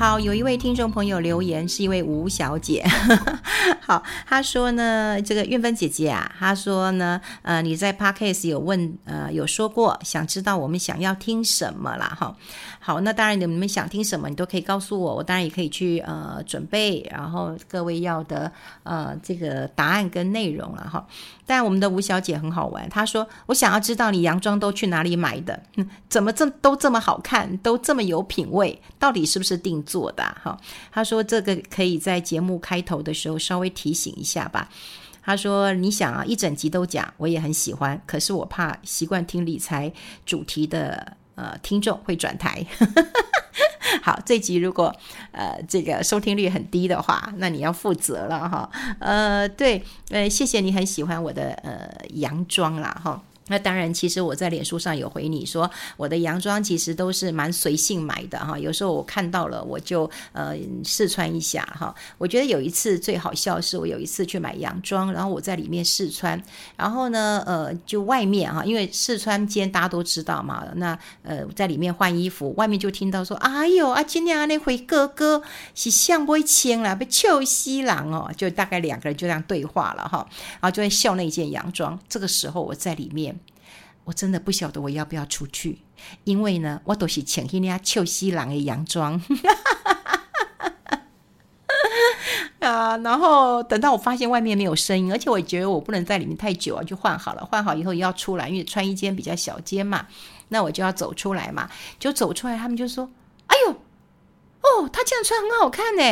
好，有一位听众朋友留言，是一位吴小姐。好，她说呢，这个韵芬姐姐啊，她说呢，呃，你在 Podcast 有问，呃，有说过，想知道我们想要听什么啦。哈。好，那当然你们想听什么，你都可以告诉我，我当然也可以去呃准备，然后各位要的呃这个答案跟内容了哈。但我们的吴小姐很好玩，她说我想要知道你洋装都去哪里买的，怎么这都这么好看，都这么有品味，到底是不是定做的哈？他说这个可以在节目开头的时候稍微提醒一下吧。他说你想啊，一整集都讲，我也很喜欢，可是我怕习惯听理财主题的。呃，听众会转台。好，这集如果呃这个收听率很低的话，那你要负责了哈。呃，对，呃，谢谢你很喜欢我的呃洋装啦哈。那当然，其实我在脸书上有回你说，我的洋装其实都是蛮随性买的哈。有时候我看到了，我就呃试穿一下哈。我觉得有一次最好笑是，我有一次去买洋装，然后我在里面试穿，然后呢，呃，就外面哈，因为试穿间大家都知道嘛，那呃在里面换衣服，外面就听到说，哎呦啊，今天啊那回哥哥是像不会签了，被臭西郎哦，就大概两个人就这样对话了哈，然后就会笑那件洋装。这个时候我在里面。我真的不晓得我要不要出去，因为呢，我都是穿那家秋西郎的洋装 啊。然后等到我发现外面没有声音，而且我觉得我不能在里面太久啊，就换好了。换好以后要出来，因为穿一件比较小件嘛，那我就要走出来嘛。就走出来，他们就说：“哎呦，哦，他这样穿很好看呢，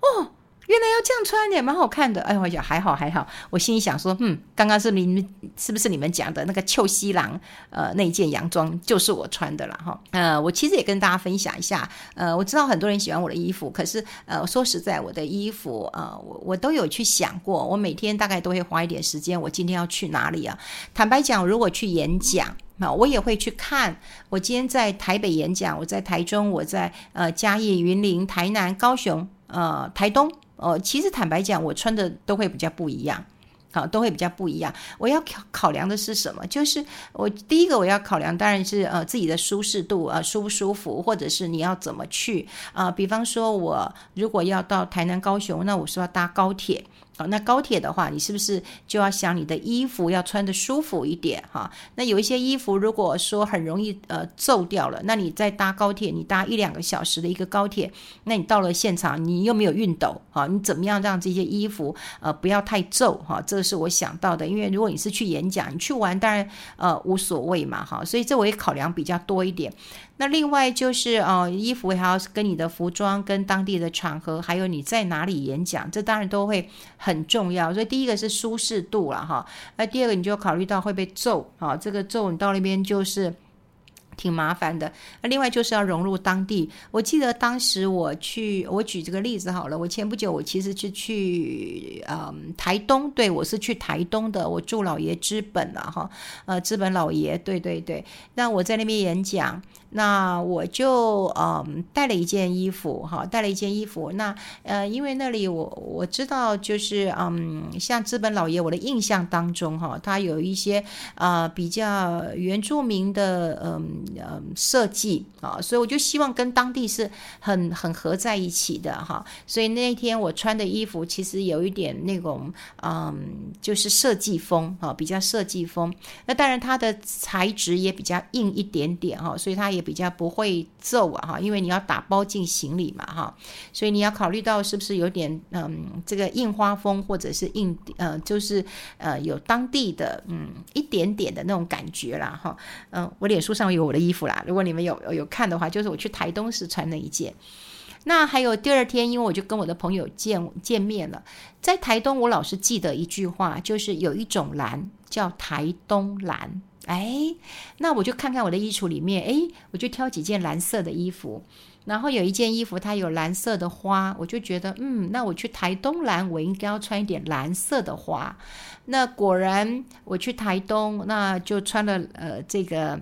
哦。”原来要这样穿也蛮好看的，哎呦，呀，还好还好。我心里想说，嗯，刚刚是你们是不是你们讲的那个秋西郎呃那件洋装就是我穿的了哈。呃，我其实也跟大家分享一下，呃，我知道很多人喜欢我的衣服，可是呃，说实在，我的衣服呃，我我都有去想过，我每天大概都会花一点时间，我今天要去哪里啊？坦白讲，如果去演讲，那我也会去看。我今天在台北演讲，我在台中，我在呃嘉义、云林、台南、高雄、呃台东。哦，其实坦白讲，我穿的都会比较不一样，好，都会比较不一样。我要考考量的是什么？就是我第一个我要考量，当然是呃自己的舒适度啊，舒不舒服，或者是你要怎么去啊，比方说，我如果要到台南、高雄，那我是要搭高铁。好，那高铁的话，你是不是就要想你的衣服要穿得舒服一点哈？那有一些衣服，如果说很容易呃皱掉了，那你再搭高铁，你搭一两个小时的一个高铁，那你到了现场，你又没有熨斗哈，你怎么样让这些衣服呃不要太皱哈？这个是我想到的，因为如果你是去演讲，你去玩当然呃无所谓嘛哈，所以这我也考量比较多一点。那另外就是呃衣服还要跟你的服装跟当地的场合，还有你在哪里演讲，这当然都会很重要。所以第一个是舒适度了哈，那第二个你就考虑到会被揍啊，这个揍你到那边就是。挺麻烦的。那另外就是要融入当地。我记得当时我去，我举这个例子好了。我前不久我其实是去嗯台东，对，我是去台东的。我住老爷资本了哈，呃，资本老爷，对对对。那我在那边演讲，那我就嗯带了一件衣服哈，带了一件衣服。那呃，因为那里我我知道就是嗯，像资本老爷，我的印象当中哈，他有一些、呃、比较原住民的嗯。嗯，设计啊，所以我就希望跟当地是很很合在一起的哈。所以那天我穿的衣服其实有一点那种嗯，就是设计风啊，比较设计风。那当然它的材质也比较硬一点点哈，所以它也比较不会皱啊哈，因为你要打包进行李嘛哈，所以你要考虑到是不是有点嗯这个印花风或者是印呃就是呃有当地的嗯一点点的那种感觉啦哈。嗯，我脸书上有我的。衣服啦，如果你们有有看的话，就是我去台东时穿那一件。那还有第二天，因为我就跟我的朋友见见面了，在台东，我老是记得一句话，就是有一种蓝叫台东蓝。哎，那我就看看我的衣橱里面，哎，我就挑几件蓝色的衣服。然后有一件衣服它有蓝色的花，我就觉得，嗯，那我去台东蓝，我应该要穿一点蓝色的花。那果然我去台东，那就穿了呃这个。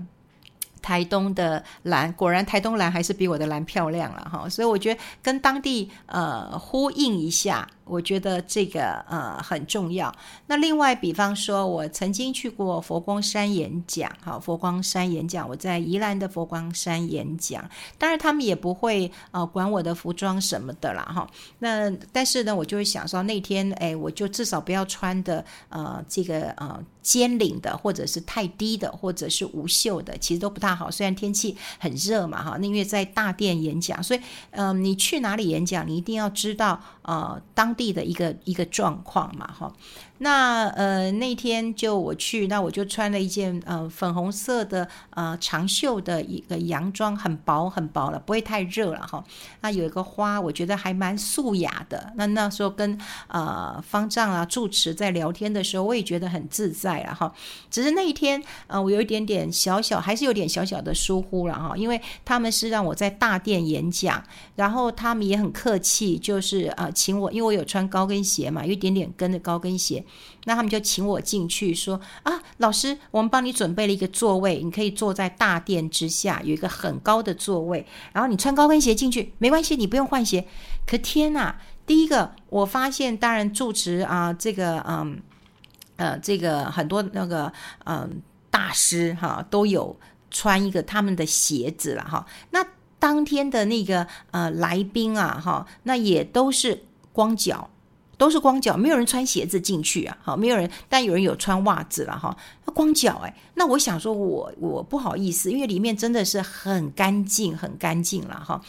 台东的蓝，果然台东蓝还是比我的蓝漂亮了哈，所以我觉得跟当地呃呼应一下我觉得这个呃很重要。那另外，比方说，我曾经去过佛光山演讲，哈，佛光山演讲，我在宜兰的佛光山演讲。当然，他们也不会呃管我的服装什么的啦，哈。那但是呢，我就会想说，那天哎，我就至少不要穿的呃这个呃尖领的，或者是太低的，或者是无袖的，其实都不太好。虽然天气很热嘛，哈，那因为在大殿演讲，所以嗯、你去哪里演讲，你一定要知道呃当。地的一个一个状况嘛，哈。那呃那天就我去，那我就穿了一件呃粉红色的呃长袖的一个洋装，很薄很薄了，不会太热了哈。那有一个花，我觉得还蛮素雅的。那那时候跟呃方丈啊住持在聊天的时候，我也觉得很自在了哈。只是那一天呃我有一点点小小，还是有点小小的疏忽了哈，因为他们是让我在大殿演讲，然后他们也很客气，就是呃请我，因为我有穿高跟鞋嘛，有一点点跟着高跟鞋。那他们就请我进去，说啊，老师，我们帮你准备了一个座位，你可以坐在大殿之下，有一个很高的座位。然后你穿高跟鞋进去没关系，你不用换鞋。可天哪！第一个我发现，当然住持啊，这个嗯呃，这个很多那个嗯大师哈都有穿一个他们的鞋子了哈。那当天的那个呃来宾啊哈，那也都是光脚。都是光脚，没有人穿鞋子进去啊，好，没有人，但有人有穿袜子了哈，光脚哎，那我想说我我不好意思，因为里面真的是很干净，很干净了哈。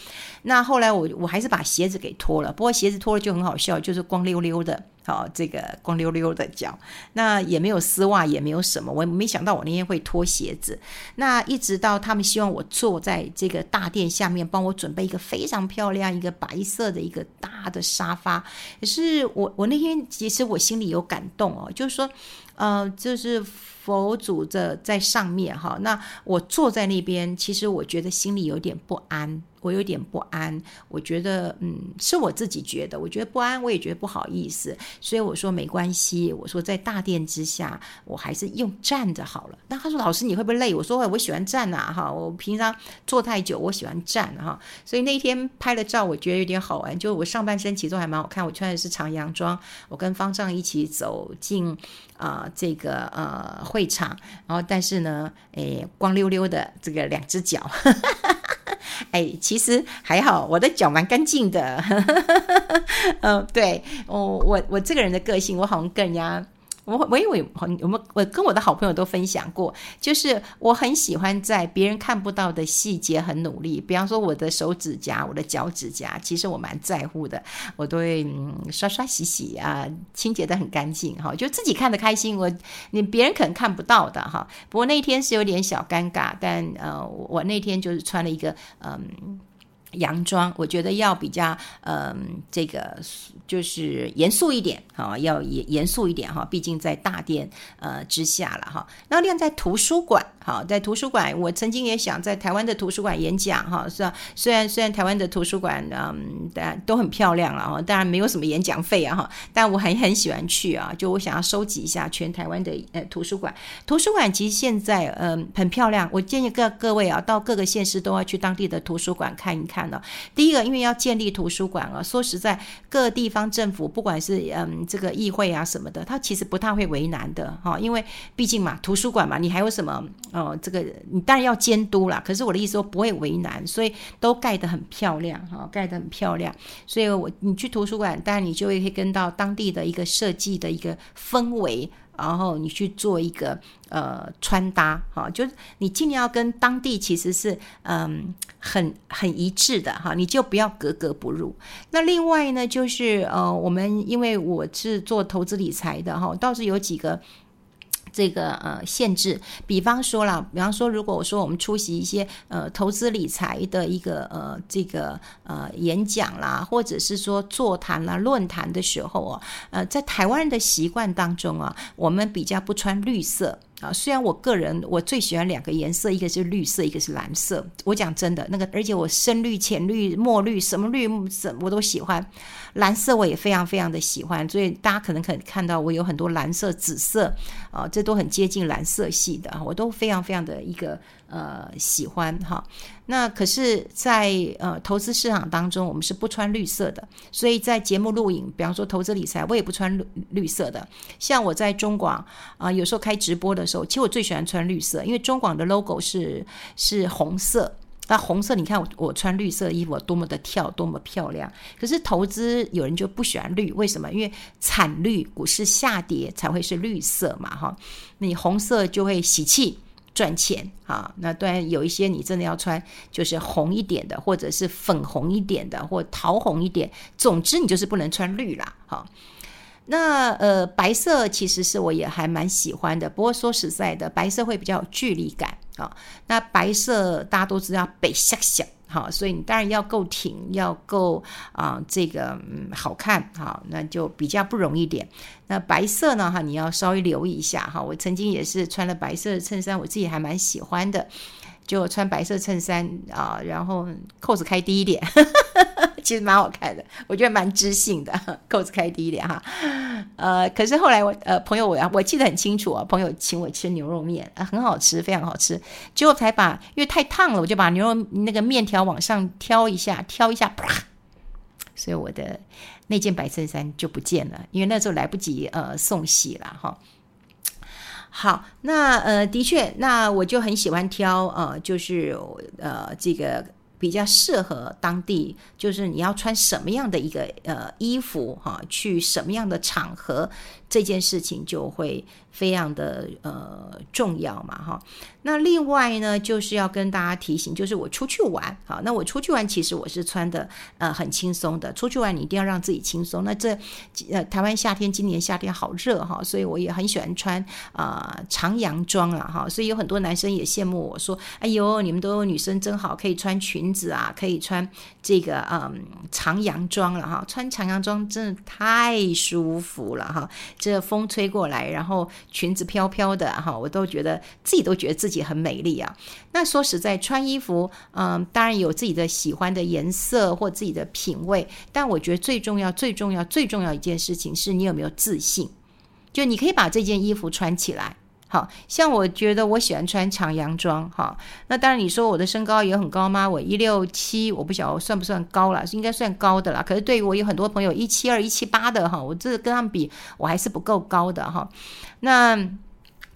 那后来我我还是把鞋子给脱了，不过鞋子脱了就很好笑，就是光溜溜的。好，这个光溜溜的脚，那也没有丝袜，也没有什么。我没想到我那天会脱鞋子。那一直到他们希望我坐在这个大殿下面，帮我准备一个非常漂亮、一个白色的一个大的沙发。可是我我那天其实我心里有感动哦，就是说，呃，就是佛祖的在上面哈，那我坐在那边，其实我觉得心里有点不安。我有点不安，我觉得，嗯，是我自己觉得，我觉得不安，我也觉得不好意思，所以我说没关系，我说在大殿之下，我还是用站着好了。那他说老师你会不会累？我说我喜欢站呐，哈，我平常坐太久，我喜欢站哈。所以那天拍了照，我觉得有点好玩，就我上半身其实还蛮好看，我穿的是长洋装，我跟方丈一起走进啊、这个呃会场，然后但是呢，诶，光溜溜的这个两只脚。哎，其实还好，我的脚蛮干净的。嗯，对，我我我这个人的个性，我好像跟人家。我我以为我我我跟我的好朋友都分享过，就是我很喜欢在别人看不到的细节很努力。比方说我的手指甲、我的脚趾甲，其实我蛮在乎的，我都会嗯刷刷洗洗啊，清洁得很干净哈，就自己看得开心。我你别人可能看不到的哈。不过那天是有点小尴尬，但呃我那天就是穿了一个嗯。洋装，我觉得要比较，嗯，这个就是严肃一点，哈，要严严肃一点，哈，毕竟在大殿呃之下了，哈。那另外在图书馆，哈，在图书馆，我曾经也想在台湾的图书馆演讲，哈，虽然？虽然虽然台湾的图书馆，嗯，但都很漂亮了，哈，当然没有什么演讲费啊，哈，但我很很喜欢去啊，就我想要收集一下全台湾的呃图书馆。图书馆其实现在嗯很漂亮，我建议各各位啊，到各个县市都要去当地的图书馆看一看。第一个，因为要建立图书馆啊，说实在，各地方政府不管是嗯这个议会啊什么的，他其实不太会为难的哈，因为毕竟嘛，图书馆嘛，你还有什么哦？这个你当然要监督啦，可是我的意思说不会为难，所以都盖得很漂亮哈，盖得很漂亮。所以我你去图书馆，当然你就会可以跟到当地的一个设计的一个氛围。然后你去做一个呃穿搭哈，就是你尽量要跟当地其实是嗯很很一致的哈，你就不要格格不入。那另外呢，就是呃我们因为我是做投资理财的哈，倒是有几个。这个呃限制，比方说了，比方说，如果我说我们出席一些呃投资理财的一个呃这个呃演讲啦，或者是说座谈啦、论坛的时候哦，呃，在台湾人的习惯当中啊，我们比较不穿绿色。啊，虽然我个人我最喜欢两个颜色，一个是绿色，一个是蓝色。我讲真的，那个而且我深绿、浅绿、墨绿，什么绿什我都喜欢。蓝色我也非常非常的喜欢，所以大家可能可能看到我有很多蓝色、紫色啊，这都很接近蓝色系的，我都非常非常的一个呃喜欢哈。那可是在，呃投资市场当中，我们是不穿绿色的。所以在节目录影，比方说投资理财，我也不穿绿绿色的。像我在中广啊、有时候开直播的时候，其实我最喜欢穿绿色，因为中广的 logo 是是红色。那红色，你看我我穿绿色的衣服多么的跳，多么漂亮。可是投资有人就不喜欢绿，为什么？因为惨绿，股市下跌才会是绿色嘛，哈。你红色就会喜气赚钱啊。那当然有一些你真的要穿，就是红一点的，或者是粉红一点的，或桃红一点。总之你就是不能穿绿啦，哈。那呃，白色其实是我也还蛮喜欢的，不过说实在的，白色会比较有距离感啊。那白色大家都知道北向向，好，所以你当然要够挺，要够啊、这个嗯好看，好，那就比较不容易点。那白色呢，哈，你要稍微留意一下哈。我曾经也是穿了白色的衬衫，我自己还蛮喜欢的。就穿白色衬衫啊，然后扣子开低一点，其实蛮好看的，我觉得蛮知性的，扣子开低一点哈。呃，可是后来我呃朋友我我记得很清楚啊，朋友请我吃牛肉面，呃，很好吃，非常好吃。结果才把因为太烫了，我就把牛肉那个面条往上挑一下，挑一下，啪，所以我的那件白衬衫就不见了，因为那时候来不及呃送洗了哈。好，那呃，的确，那我就很喜欢挑呃，就是呃，这个比较适合当地，就是你要穿什么样的一个呃衣服哈，去什么样的场合，这件事情就会。非常的呃重要嘛哈，那另外呢，就是要跟大家提醒，就是我出去玩，好，那我出去玩其实我是穿的呃很轻松的，出去玩你一定要让自己轻松。那这呃台湾夏天今年夏天好热哈，所以我也很喜欢穿啊、呃、长洋装啊哈，所以有很多男生也羡慕我说，哎呦你们都女生真好，可以穿裙子啊，可以穿这个嗯长洋装了哈，穿长洋装真的太舒服了哈，这风吹过来然后。裙子飘飘的哈，我都觉得自己都觉得自己很美丽啊。那说实在，穿衣服，嗯，当然有自己的喜欢的颜色或自己的品味，但我觉得最重要、最重要、最重要一件事情是你有没有自信，就你可以把这件衣服穿起来。像我觉得我喜欢穿长洋装哈，那当然你说我的身高也很高吗？我一六七，我不晓得算不算高了，应该算高的啦。可是对于我有很多朋友一七二、一七八的哈，我这跟他们比，我还是不够高的哈。那。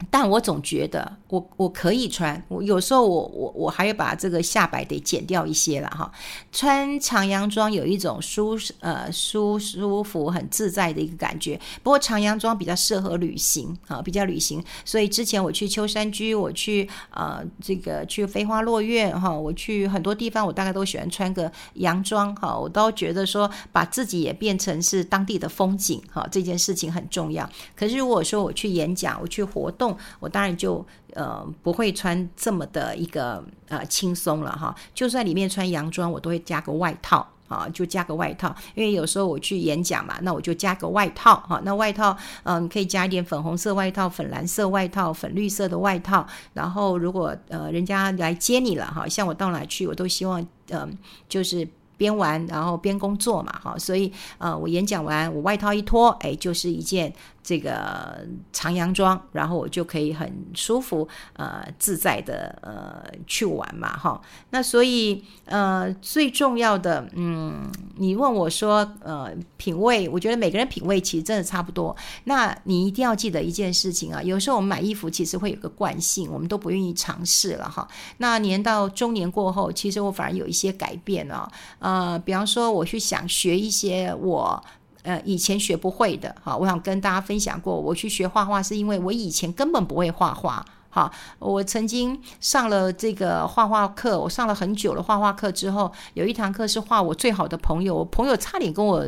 但我总觉得我我可以穿，我有时候我我我还要把这个下摆得剪掉一些了哈。穿长洋装有一种舒呃舒舒服很自在的一个感觉。不过长洋装比较适合旅行啊，比较旅行。所以之前我去秋山居，我去呃这个去飞花落月哈，我去很多地方，我大概都喜欢穿个洋装哈。我都觉得说把自己也变成是当地的风景哈，这件事情很重要。可是如果说我去演讲，我去活动，我当然就呃不会穿这么的一个呃轻松了哈，就算里面穿洋装，我都会加个外套啊，就加个外套，因为有时候我去演讲嘛，那我就加个外套哈，那外套嗯、呃、可以加一点粉红色外套、粉蓝色外套、粉绿色的外套，然后如果呃人家来接你了哈，像我到哪去，我都希望嗯、就是。边玩然后边工作嘛，哈，所以呃，我演讲完，我外套一脱，哎，就是一件这个长洋装，然后我就可以很舒服呃自在的呃去玩嘛，哈。那所以呃最重要的，嗯，你问我说呃品味，我觉得每个人品味其实真的差不多。那你一定要记得一件事情啊，有时候我们买衣服其实会有个惯性，我们都不愿意尝试了哈。那年到中年过后，其实我反而有一些改变啊。呃，比方说，我去想学一些我呃以前学不会的，哈，我想跟大家分享过，我去学画画是因为我以前根本不会画画。好，我曾经上了这个画画课，我上了很久的画画课之后，有一堂课是画我最好的朋友，我朋友差点跟我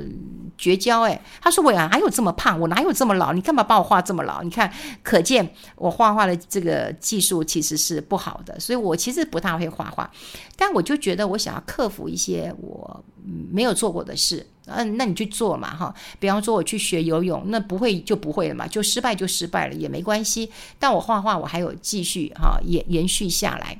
绝交，诶，他说我哪有这么胖，我哪有这么老，你干嘛把我画这么老？你看，可见我画画的这个技术其实是不好的，所以我其实不大会画画，但我就觉得我想要克服一些我没有做过的事。嗯，那你去做嘛，哈。比方说我去学游泳，那不会就不会了嘛，就失败就失败了也没关系。但我画画，我还有继续哈延延续下来。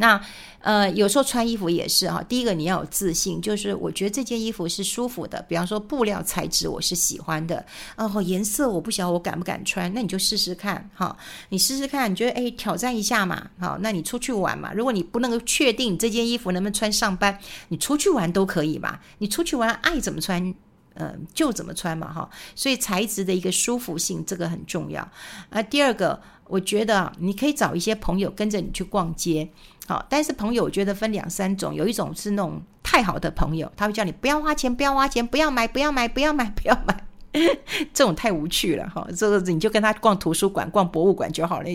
那呃，有时候穿衣服也是哈。第一个你要有自信，就是我觉得这件衣服是舒服的。比方说布料材质我是喜欢的，哦，颜色我不晓得我敢不敢穿，那你就试试看哈。你试试看，你觉得诶，挑战一下嘛，好，那你出去玩嘛。如果你不能够确定这件衣服能不能穿上班，你出去玩都可以嘛。你出去玩爱怎么穿，呃，就怎么穿嘛哈。所以材质的一个舒服性这个很重要。啊，第二个。我觉得你可以找一些朋友跟着你去逛街，好，但是朋友我觉得分两三种，有一种是那种太好的朋友，他会叫你不要花钱，不要花钱，不要买，不要买，不要买，不要买，这种太无趣了哈。这个你就跟他逛图书馆、逛博物馆就好了，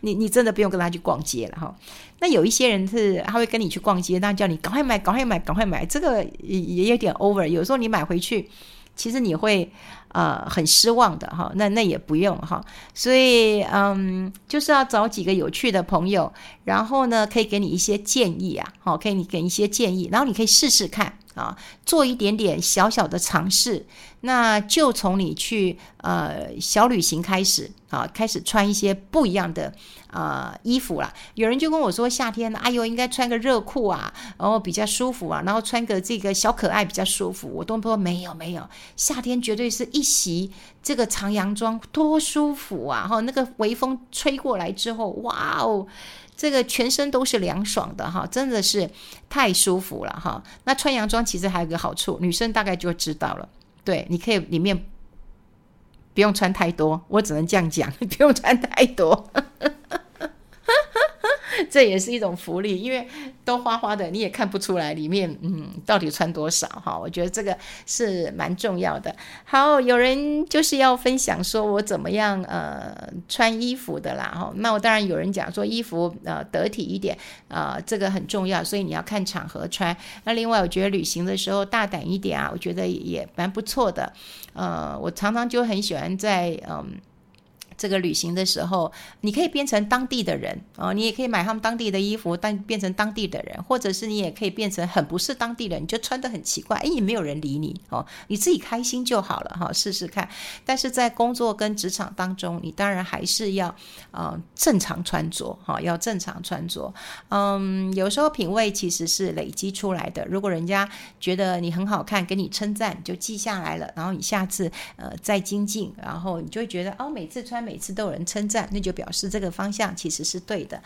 你你真的不用跟他去逛街了哈。那有一些人是他会跟你去逛街，那叫你赶快买，赶快买，赶快买，这个也也有点 over。有时候你买回去，其实你会。呃，很失望的哈，那那也不用哈，所以嗯，就是要找几个有趣的朋友，然后呢，可以给你一些建议啊，好，可以你给一些建议，然后你可以试试看啊，做一点点小小的尝试，那就从你去呃小旅行开始啊，开始穿一些不一样的啊、呃、衣服啦。有人就跟我说，夏天哎呦，应该穿个热裤啊，然后比较舒服啊，然后穿个这个小可爱比较舒服。我都说没有没有，夏天绝对是一。一袭这个长洋装多舒服啊！哈，那个微风吹过来之后，哇哦，这个全身都是凉爽的哈，真的是太舒服了哈。那穿洋装其实还有个好处，女生大概就知道了。对，你可以里面不用穿太多，我只能这样讲，不用穿太多。这也是一种福利，因为都花花的，你也看不出来里面嗯到底穿多少哈。我觉得这个是蛮重要的。好，有人就是要分享说我怎么样呃穿衣服的啦哈。那我当然有人讲说衣服呃得体一点啊，这个很重要，所以你要看场合穿。那另外我觉得旅行的时候大胆一点啊，我觉得也蛮不错的。呃，我常常就很喜欢在嗯。这个旅行的时候，你可以变成当地的人哦，你也可以买他们当地的衣服，但变成当地的人，或者是你也可以变成很不是当地人，你就穿得很奇怪，哎，也没有人理你哦，你自己开心就好了哈，试试看。但是在工作跟职场当中，你当然还是要啊、正常穿着哈，要正常穿着。嗯，有时候品味其实是累积出来的。如果人家觉得你很好看，给你称赞，就记下来了，然后你下次呃再精进，然后你就会觉得哦，每次穿每。次都有人称赞，那就表示这个方向其实是对的。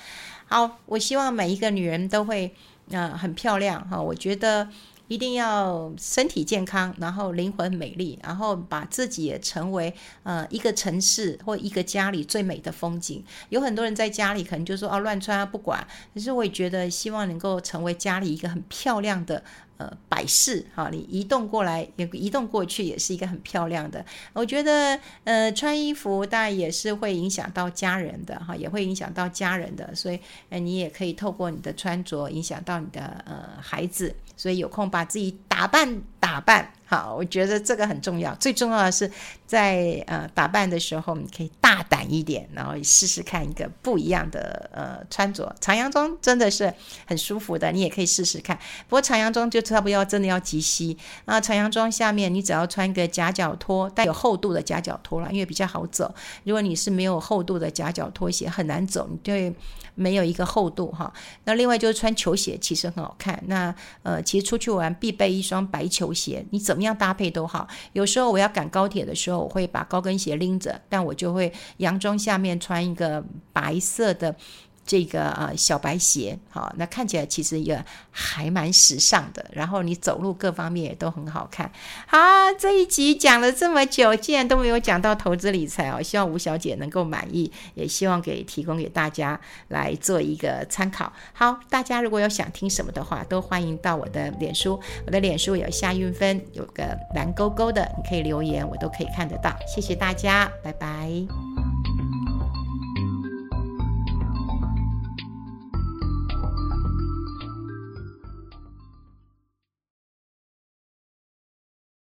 好，我希望每一个女人都会嗯很漂亮哈。我觉得一定要身体健康，然后灵魂美丽，然后把自己也成为呃一个城市或一个家里最美的风景。有很多人在家里可能就说哦乱穿啊不管，可是我也觉得希望能够成为家里一个很漂亮的。呃，摆饰哈，你移动过来也移动过去，也是一个很漂亮的。我觉得，呃，穿衣服当然也是会影响到家人的哈，也会影响到家人的，所以，呃，你也可以透过你的穿着影响到你的呃孩子。所以有空把自己打扮打扮好，我觉得这个很重要。最重要的是在呃打扮的时候，你可以大胆一点，然后试试看一个不一样的呃穿着。长洋装真的是很舒服的，你也可以试试看。不过长洋装就差不多要真的要及膝啊。长洋装下面你只要穿个夹脚拖，带有厚度的夹脚拖了，因为比较好走。如果你是没有厚度的夹脚拖鞋，很难走，你对没有一个厚度哈。那另外就是穿球鞋，其实很好看。那呃。其实出去玩必备一双白球，鞋你怎么样搭配都好。有时候我要赶高铁的时候，我会把高跟鞋拎着，但我就会洋装下面穿一个白色的。这个呃小白鞋，好，那看起来其实也还蛮时尚的。然后你走路各方面也都很好看。好，这一集讲了这么久，竟然都没有讲到投资理财哦。希望吴小姐能够满意，也希望给提供给大家来做一个参考。好，大家如果有想听什么的话，都欢迎到我的脸书，我的脸书有夏韵芬，有个蓝勾勾的，你可以留言，我都可以看得到。谢谢大家，拜拜。